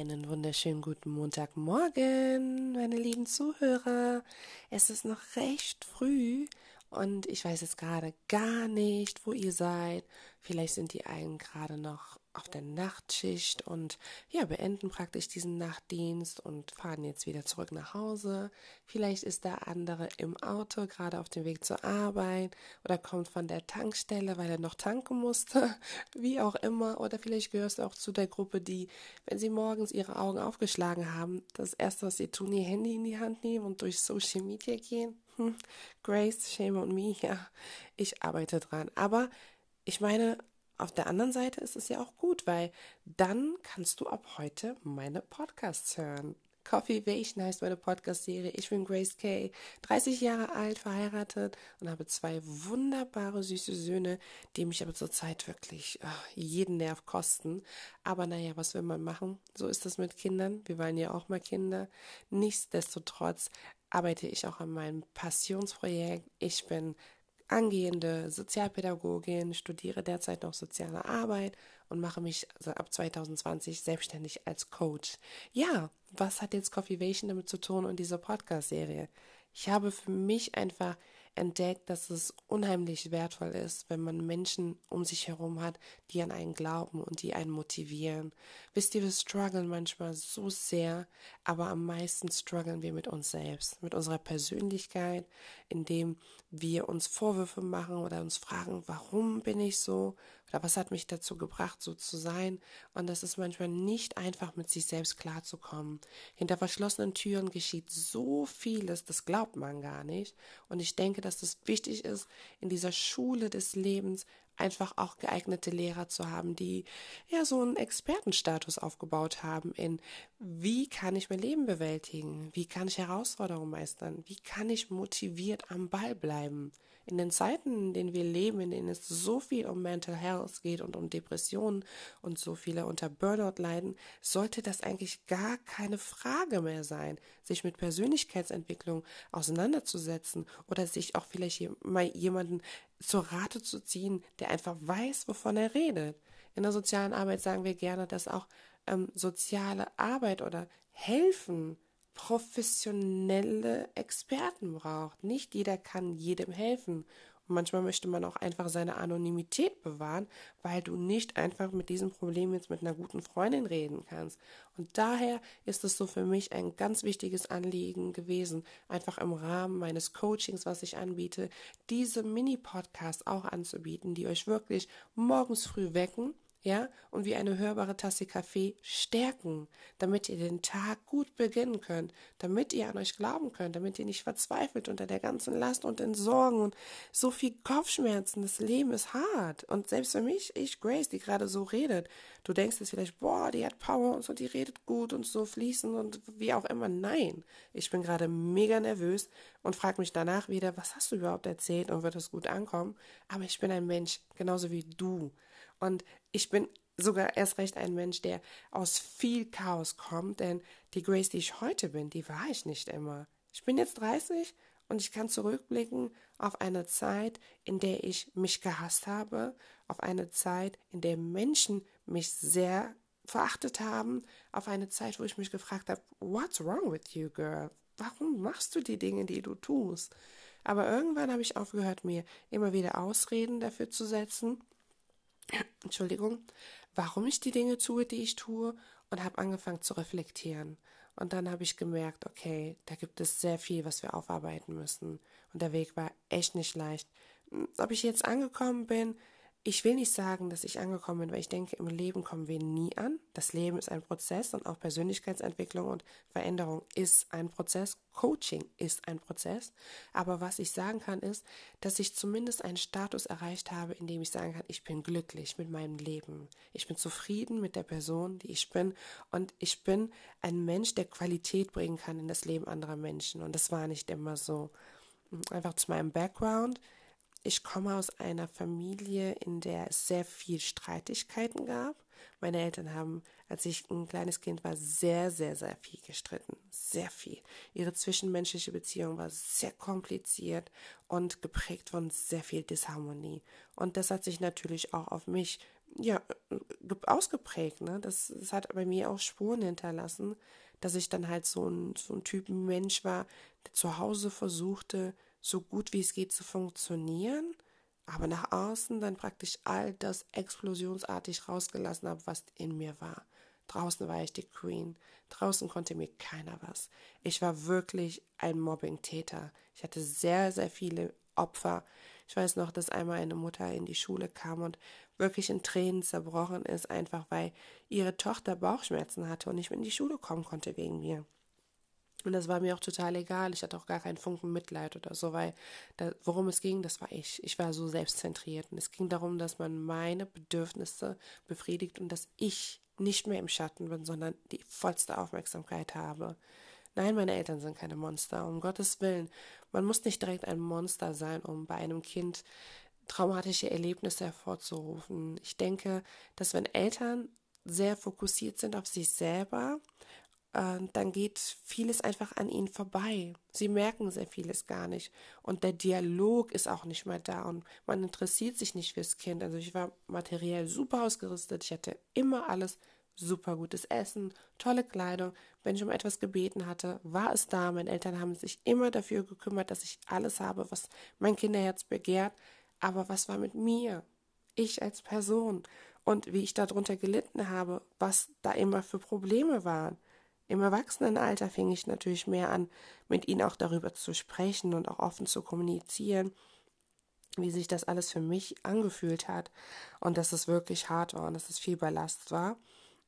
Einen wunderschönen guten Montagmorgen, meine lieben Zuhörer. Es ist noch recht früh und ich weiß jetzt gerade gar nicht, wo ihr seid. Vielleicht sind die einen gerade noch auf der Nachtschicht und ja, beenden praktisch diesen Nachtdienst und fahren jetzt wieder zurück nach Hause. Vielleicht ist der andere im Auto, gerade auf dem Weg zur Arbeit oder kommt von der Tankstelle, weil er noch tanken musste, wie auch immer. Oder vielleicht gehörst du auch zu der Gruppe, die, wenn sie morgens ihre Augen aufgeschlagen haben, das erste, was sie tun, ihr Handy in die Hand nehmen und durch Social Media gehen. Hm, Grace, Shame on me, ja, ich arbeite dran. Aber ich meine, auf der anderen Seite ist es ja auch gut, weil dann kannst du ab heute meine Podcasts hören. Coffee Vation heißt meine Podcast-Serie. Ich bin Grace Kay, 30 Jahre alt, verheiratet und habe zwei wunderbare, süße Söhne, die mich aber zurzeit wirklich oh, jeden Nerv kosten. Aber naja, was will man machen? So ist das mit Kindern. Wir waren ja auch mal Kinder. Nichtsdestotrotz arbeite ich auch an meinem Passionsprojekt. Ich bin angehende Sozialpädagogin, studiere derzeit noch soziale Arbeit und mache mich ab 2020 selbstständig als Coach. Ja, was hat jetzt Coffeevation damit zu tun und diese Podcast-Serie? Ich habe für mich einfach entdeckt, dass es unheimlich wertvoll ist, wenn man Menschen um sich herum hat, die an einen glauben und die einen motivieren. Wisst ihr, wir strugglen manchmal so sehr, aber am meisten strugglen wir mit uns selbst, mit unserer Persönlichkeit, indem wir uns Vorwürfe machen oder uns fragen, warum bin ich so oder was hat mich dazu gebracht, so zu sein. Und das ist manchmal nicht einfach, mit sich selbst klarzukommen. Hinter verschlossenen Türen geschieht so vieles, das glaubt man gar nicht. Und ich denke, dass es wichtig ist, in dieser Schule des Lebens einfach auch geeignete Lehrer zu haben, die ja so einen Expertenstatus aufgebaut haben in, wie kann ich mein Leben bewältigen? Wie kann ich Herausforderungen meistern? Wie kann ich motiviert am Ball bleiben? In den Zeiten, in denen wir leben, in denen es so viel um Mental Health geht und um Depressionen und so viele unter Burnout leiden, sollte das eigentlich gar keine Frage mehr sein, sich mit Persönlichkeitsentwicklung auseinanderzusetzen oder sich auch vielleicht mal jemanden zur Rate zu ziehen, der einfach weiß, wovon er redet. In der sozialen Arbeit sagen wir gerne, dass auch ähm, soziale Arbeit oder Helfen professionelle Experten braucht. Nicht jeder kann jedem helfen. Manchmal möchte man auch einfach seine Anonymität bewahren, weil du nicht einfach mit diesem Problem jetzt mit einer guten Freundin reden kannst. Und daher ist es so für mich ein ganz wichtiges Anliegen gewesen, einfach im Rahmen meines Coachings, was ich anbiete, diese Mini-Podcasts auch anzubieten, die euch wirklich morgens früh wecken ja, und wie eine hörbare Tasse Kaffee stärken, damit ihr den Tag gut beginnen könnt, damit ihr an euch glauben könnt, damit ihr nicht verzweifelt unter der ganzen Last und den Sorgen und so viel Kopfschmerzen. Das Leben ist hart. Und selbst für mich, ich, Grace, die gerade so redet, du denkst jetzt vielleicht, boah, die hat Power und so, die redet gut und so fließend und wie auch immer. Nein, ich bin gerade mega nervös und frage mich danach wieder, was hast du überhaupt erzählt und wird es gut ankommen? Aber ich bin ein Mensch, genauso wie du. Und ich bin sogar erst recht ein Mensch, der aus viel Chaos kommt, denn die Grace, die ich heute bin, die war ich nicht immer. Ich bin jetzt 30 und ich kann zurückblicken auf eine Zeit, in der ich mich gehasst habe, auf eine Zeit, in der Menschen mich sehr verachtet haben, auf eine Zeit, wo ich mich gefragt habe, what's wrong with you, girl? Warum machst du die Dinge, die du tust? Aber irgendwann habe ich aufgehört, mir immer wieder Ausreden dafür zu setzen Entschuldigung, warum ich die Dinge tue, die ich tue und habe angefangen zu reflektieren. Und dann habe ich gemerkt, okay, da gibt es sehr viel, was wir aufarbeiten müssen. Und der Weg war echt nicht leicht. Ob ich jetzt angekommen bin, ich will nicht sagen, dass ich angekommen bin, weil ich denke, im Leben kommen wir nie an. Das Leben ist ein Prozess und auch Persönlichkeitsentwicklung und Veränderung ist ein Prozess. Coaching ist ein Prozess. Aber was ich sagen kann, ist, dass ich zumindest einen Status erreicht habe, in dem ich sagen kann, ich bin glücklich mit meinem Leben. Ich bin zufrieden mit der Person, die ich bin. Und ich bin ein Mensch, der Qualität bringen kann in das Leben anderer Menschen. Und das war nicht immer so. Einfach zu meinem Background ich komme aus einer Familie, in der es sehr viel Streitigkeiten gab. Meine Eltern haben, als ich ein kleines Kind war, sehr, sehr, sehr viel gestritten. Sehr viel. Ihre zwischenmenschliche Beziehung war sehr kompliziert und geprägt von sehr viel Disharmonie. Und das hat sich natürlich auch auf mich ja, ausgeprägt, ne? Das, das hat bei mir auch Spuren hinterlassen, dass ich dann halt so ein, so ein Typ Mensch war, der zu Hause versuchte, so gut wie es geht zu funktionieren, aber nach außen dann praktisch all das explosionsartig rausgelassen habe, was in mir war. Draußen war ich die Queen. Draußen konnte mir keiner was. Ich war wirklich ein Mobbing-Täter. Ich hatte sehr, sehr viele Opfer. Ich weiß noch, dass einmal eine Mutter in die Schule kam und wirklich in Tränen zerbrochen ist, einfach weil ihre Tochter Bauchschmerzen hatte und nicht mehr in die Schule kommen konnte wegen mir. Und das war mir auch total egal. Ich hatte auch gar keinen Funken Mitleid oder so, weil da, worum es ging, das war ich. Ich war so selbstzentriert. Und es ging darum, dass man meine Bedürfnisse befriedigt und dass ich nicht mehr im Schatten bin, sondern die vollste Aufmerksamkeit habe. Nein, meine Eltern sind keine Monster, um Gottes Willen. Man muss nicht direkt ein Monster sein, um bei einem Kind traumatische Erlebnisse hervorzurufen. Ich denke, dass wenn Eltern sehr fokussiert sind auf sich selber, dann geht vieles einfach an ihnen vorbei. Sie merken sehr vieles gar nicht. Und der Dialog ist auch nicht mehr da und man interessiert sich nicht fürs Kind. Also ich war materiell super ausgerüstet. Ich hatte immer alles super gutes Essen, tolle Kleidung. Wenn ich um etwas gebeten hatte, war es da. Meine Eltern haben sich immer dafür gekümmert, dass ich alles habe, was mein Kinderherz begehrt. Aber was war mit mir? Ich als Person und wie ich darunter gelitten habe, was da immer für Probleme waren. Im Erwachsenenalter fing ich natürlich mehr an, mit ihnen auch darüber zu sprechen und auch offen zu kommunizieren, wie sich das alles für mich angefühlt hat und dass es wirklich hart war und dass es viel Ballast war.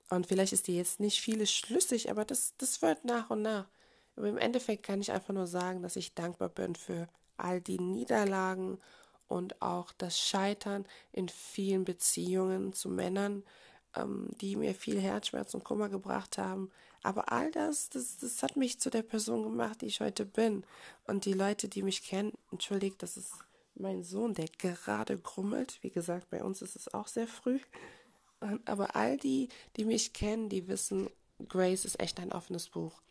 Und vielleicht ist dir jetzt nicht vieles schlüssig, aber das, das wird nach und nach. Aber im Endeffekt kann ich einfach nur sagen, dass ich dankbar bin für all die Niederlagen und auch das Scheitern in vielen Beziehungen zu Männern, ähm, die mir viel Herzschmerz und Kummer gebracht haben. Aber all das, das, das hat mich zu der Person gemacht, die ich heute bin. Und die Leute, die mich kennen, entschuldigt, das ist mein Sohn, der gerade grummelt. Wie gesagt, bei uns ist es auch sehr früh. Aber all die, die mich kennen, die wissen, Grace ist echt ein offenes Buch.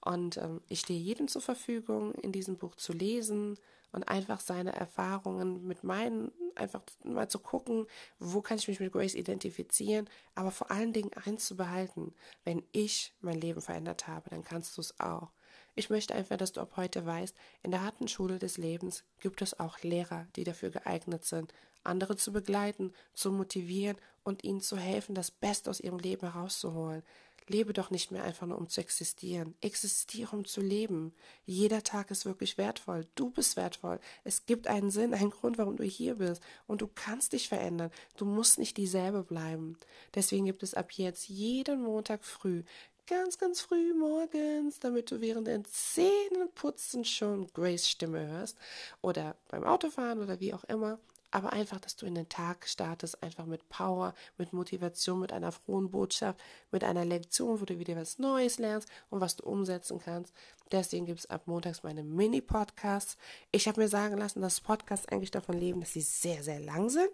Und ähm, ich stehe jedem zur Verfügung, in diesem Buch zu lesen und einfach seine Erfahrungen mit meinen, einfach mal zu gucken, wo kann ich mich mit Grace identifizieren, aber vor allen Dingen eins zu behalten. Wenn ich mein Leben verändert habe, dann kannst du es auch. Ich möchte einfach, dass du ab heute weißt, in der harten Schule des Lebens gibt es auch Lehrer, die dafür geeignet sind, andere zu begleiten, zu motivieren und ihnen zu helfen, das Beste aus ihrem Leben herauszuholen. Lebe doch nicht mehr einfach nur, um zu existieren. Existiere, um zu leben. Jeder Tag ist wirklich wertvoll. Du bist wertvoll. Es gibt einen Sinn, einen Grund, warum du hier bist. Und du kannst dich verändern. Du musst nicht dieselbe bleiben. Deswegen gibt es ab jetzt jeden Montag früh ganz, ganz früh morgens, damit du während den Zähneputzen schon Grace Stimme hörst oder beim Autofahren oder wie auch immer aber einfach, dass du in den Tag startest, einfach mit Power, mit Motivation, mit einer frohen Botschaft, mit einer Lektion, wo du wieder was Neues lernst und was du umsetzen kannst. Deswegen gibt es ab montags meine Mini-Podcasts. Ich habe mir sagen lassen, dass Podcasts eigentlich davon leben, dass sie sehr, sehr lang sind.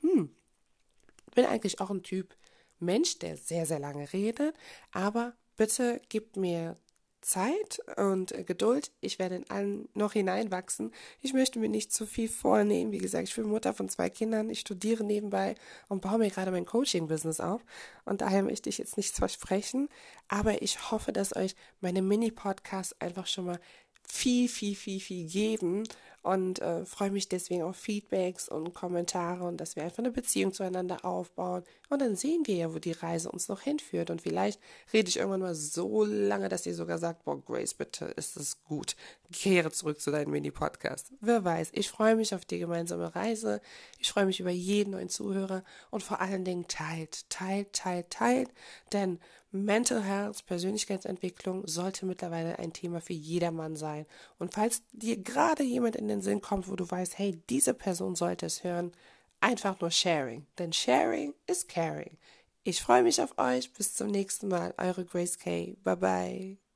Hm. Bin eigentlich auch ein Typ Mensch, der sehr, sehr lange redet, aber bitte gib mir Zeit und Geduld. Ich werde in allen noch hineinwachsen. Ich möchte mir nicht zu viel vornehmen. Wie gesagt, ich bin Mutter von zwei Kindern. Ich studiere nebenbei und baue mir gerade mein Coaching-Business auf. Und daher möchte ich jetzt nichts versprechen. Aber ich hoffe, dass euch meine Mini-Podcasts einfach schon mal viel, viel, viel, viel geben und äh, freue mich deswegen auf Feedbacks und Kommentare und dass wir einfach eine Beziehung zueinander aufbauen. Und dann sehen wir ja, wo die Reise uns noch hinführt. Und vielleicht rede ich irgendwann mal so lange, dass ihr sogar sagt, boah, Grace, bitte, ist es gut. Kehre zurück zu deinem Mini-Podcast. Wer weiß, ich freue mich auf die gemeinsame Reise. Ich freue mich über jeden neuen Zuhörer und vor allen Dingen teilt, teilt, teilt, teilt. Denn Mental Health, Persönlichkeitsentwicklung sollte mittlerweile ein Thema für jedermann sein. Und falls dir gerade jemand in den Sinn kommt, wo du weißt, hey, diese Person sollte es hören, einfach nur Sharing. Denn Sharing ist Caring. Ich freue mich auf euch. Bis zum nächsten Mal. Eure Grace K. Bye bye.